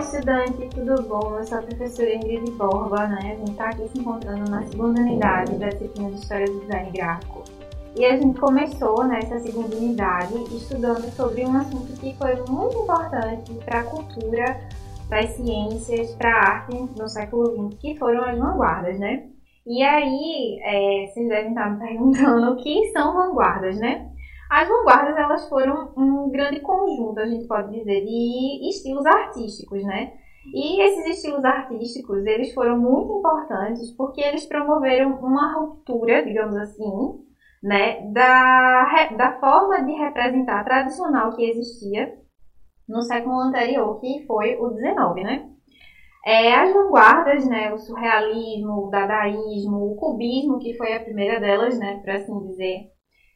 estudante, tudo bom? Eu sou a professora Ingrid Borba, né? A gente está aqui se encontrando na segunda unidade da disciplina de História do Design Gráfico. E a gente começou nessa segunda unidade estudando sobre um assunto que foi muito importante para a cultura, para as ciências, para a arte no século XX, que foram as vanguardas, né? E aí, é, vocês devem estar me perguntando o que são vanguardas, né? As vanguardas, elas foram um grande conjunto, a gente pode dizer, de estilos artísticos, né? E esses estilos artísticos, eles foram muito importantes porque eles promoveram uma ruptura, digamos assim, né, da, da forma de representar tradicional que existia no século anterior, que foi o XIX, né? É, as vanguardas, né, o surrealismo, o dadaísmo, o cubismo, que foi a primeira delas, né, por assim dizer,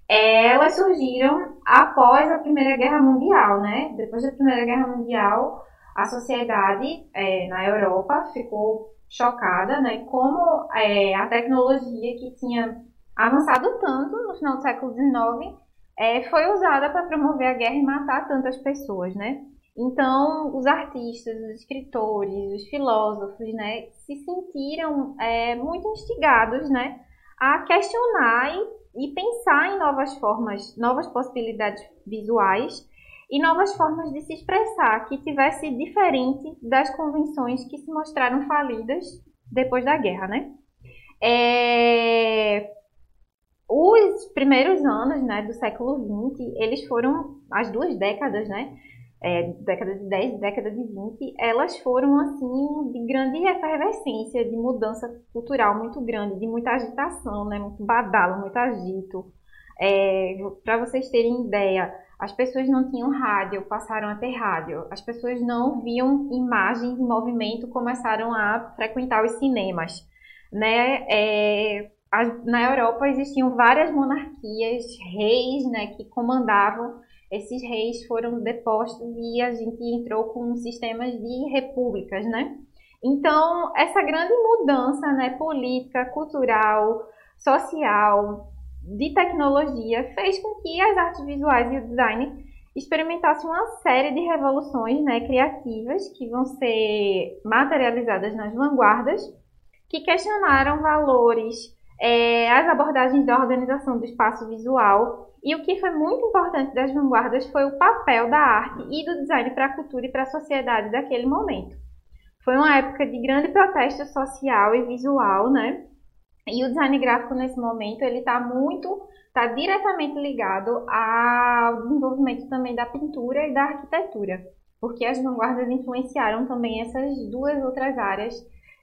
elas surgiram após a Primeira Guerra Mundial, né? Depois da Primeira Guerra Mundial, a sociedade é, na Europa ficou chocada, né? Como é, a tecnologia que tinha avançado tanto no final do século XIX é, foi usada para promover a guerra e matar tantas pessoas, né? Então, os artistas, os escritores, os filósofos, né, se sentiram é, muito instigados, né, a questionar e e pensar em novas formas, novas possibilidades visuais e novas formas de se expressar que tivesse diferente das convenções que se mostraram falidas depois da guerra, né? É... Os primeiros anos né, do século XX, eles foram as duas décadas, né? É, década de 10, década de 20, elas foram assim de grande efervescência, de mudança cultural muito grande, de muita agitação, né? muito badalo, muito agito. É, Para vocês terem ideia, as pessoas não tinham rádio, passaram a ter rádio. As pessoas não viam imagens em movimento, começaram a frequentar os cinemas. Né? É, na Europa existiam várias monarquias, reis né, que comandavam esses reis foram depostos e a gente entrou com sistemas de repúblicas, né? Então, essa grande mudança, né, política, cultural, social, de tecnologia, fez com que as artes visuais e o design experimentassem uma série de revoluções né, criativas que vão ser materializadas nas vanguardas, que questionaram valores, é, as abordagens da organização do espaço visual e o que foi muito importante das vanguardas foi o papel da arte e do design para a cultura e para a sociedade daquele momento. Foi uma época de grande protesto social e visual, né? E o design gráfico nesse momento ele está muito, está diretamente ligado ao desenvolvimento também da pintura e da arquitetura, porque as vanguardas influenciaram também essas duas outras áreas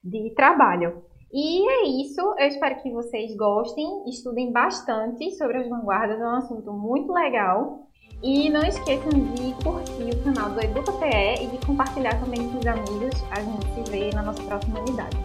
de trabalho. E é isso, eu espero que vocês gostem, estudem bastante sobre as vanguardas, é um assunto muito legal. E não esqueçam de curtir o canal do EducaPE e de compartilhar também com os amigos. A gente se vê na nossa próxima unidade.